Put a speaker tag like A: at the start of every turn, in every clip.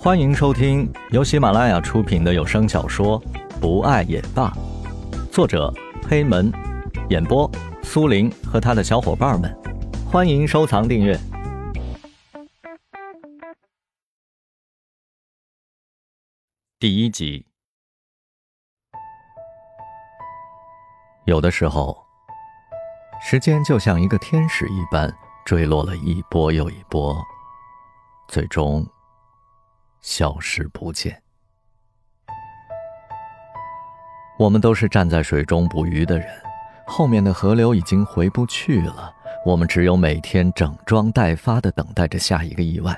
A: 欢迎收听由喜马拉雅出品的有声小说《不爱也罢》，作者黑门，演播苏林和他的小伙伴们。欢迎收藏订阅。第一集。有的时候，时间就像一个天使一般，坠落了一波又一波，最终。消失不见。我们都是站在水中捕鱼的人，后面的河流已经回不去了，我们只有每天整装待发的等待着下一个意外。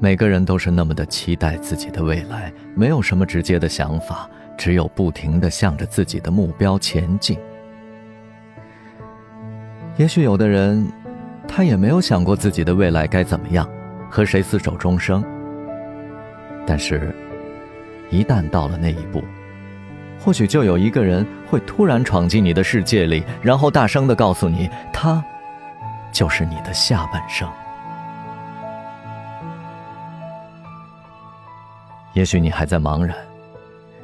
A: 每个人都是那么的期待自己的未来，没有什么直接的想法，只有不停的向着自己的目标前进。也许有的人。他也没有想过自己的未来该怎么样，和谁厮守终生。但是，一旦到了那一步，或许就有一个人会突然闯进你的世界里，然后大声的告诉你，他就是你的下半生。也许你还在茫然，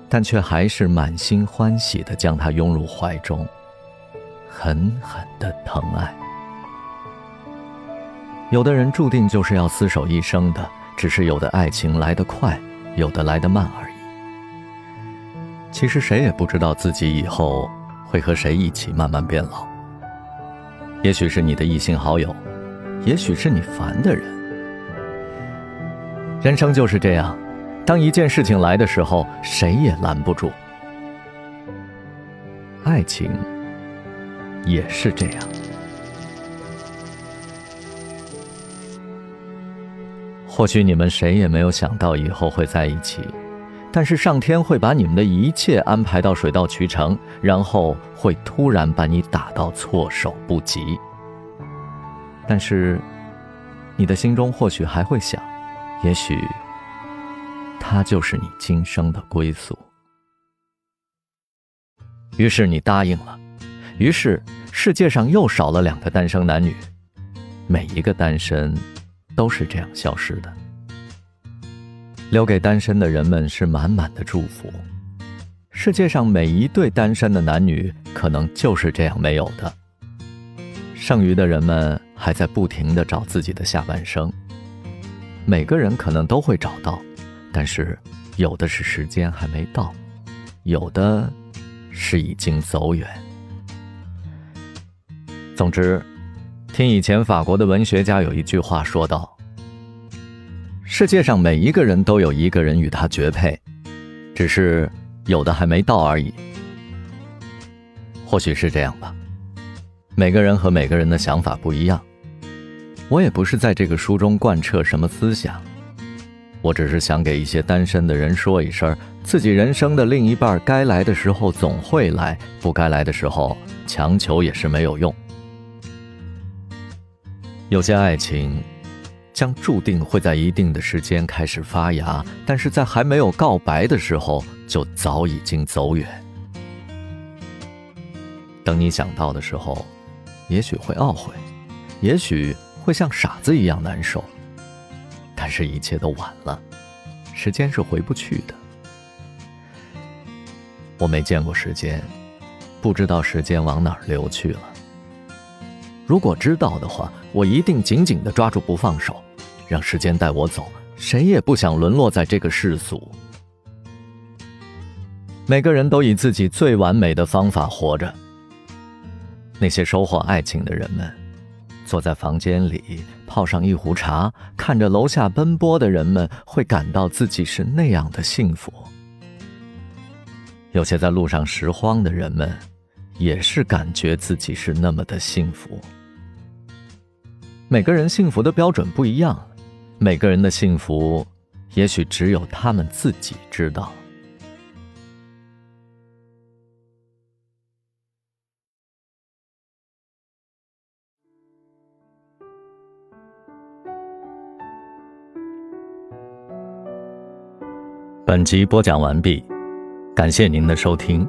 A: 但却还是满心欢喜的将他拥入怀中，狠狠的疼爱。有的人注定就是要厮守一生的，只是有的爱情来得快，有的来得慢而已。其实谁也不知道自己以后会和谁一起慢慢变老。也许是你的异性好友，也许是你烦的人。人生就是这样，当一件事情来的时候，谁也拦不住。爱情也是这样。或许你们谁也没有想到以后会在一起，但是上天会把你们的一切安排到水到渠成，然后会突然把你打到措手不及。但是，你的心中或许还会想，也许他就是你今生的归宿。于是你答应了，于是世界上又少了两个单身男女，每一个单身。都是这样消失的。留给单身的人们是满满的祝福。世界上每一对单身的男女，可能就是这样没有的。剩余的人们还在不停的找自己的下半生。每个人可能都会找到，但是有的是时间还没到，有的是已经走远。总之。听以前法国的文学家有一句话说道：“世界上每一个人都有一个人与他绝配，只是有的还没到而已。”或许是这样吧。每个人和每个人的想法不一样。我也不是在这个书中贯彻什么思想，我只是想给一些单身的人说一声：自己人生的另一半该来的时候总会来，不该来的时候强求也是没有用。有些爱情，将注定会在一定的时间开始发芽，但是在还没有告白的时候，就早已经走远。等你想到的时候，也许会懊悔，也许会像傻子一样难受，但是一切都晚了，时间是回不去的。我没见过时间，不知道时间往哪儿流去了。如果知道的话，我一定紧紧地抓住不放手，让时间带我走。谁也不想沦落在这个世俗。每个人都以自己最完美的方法活着。那些收获爱情的人们，坐在房间里泡上一壶茶，看着楼下奔波的人们，会感到自己是那样的幸福。有些在路上拾荒的人们。也是感觉自己是那么的幸福。每个人幸福的标准不一样，每个人的幸福，也许只有他们自己知道。本集播讲完毕，感谢您的收听，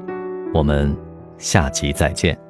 A: 我们。下集再见。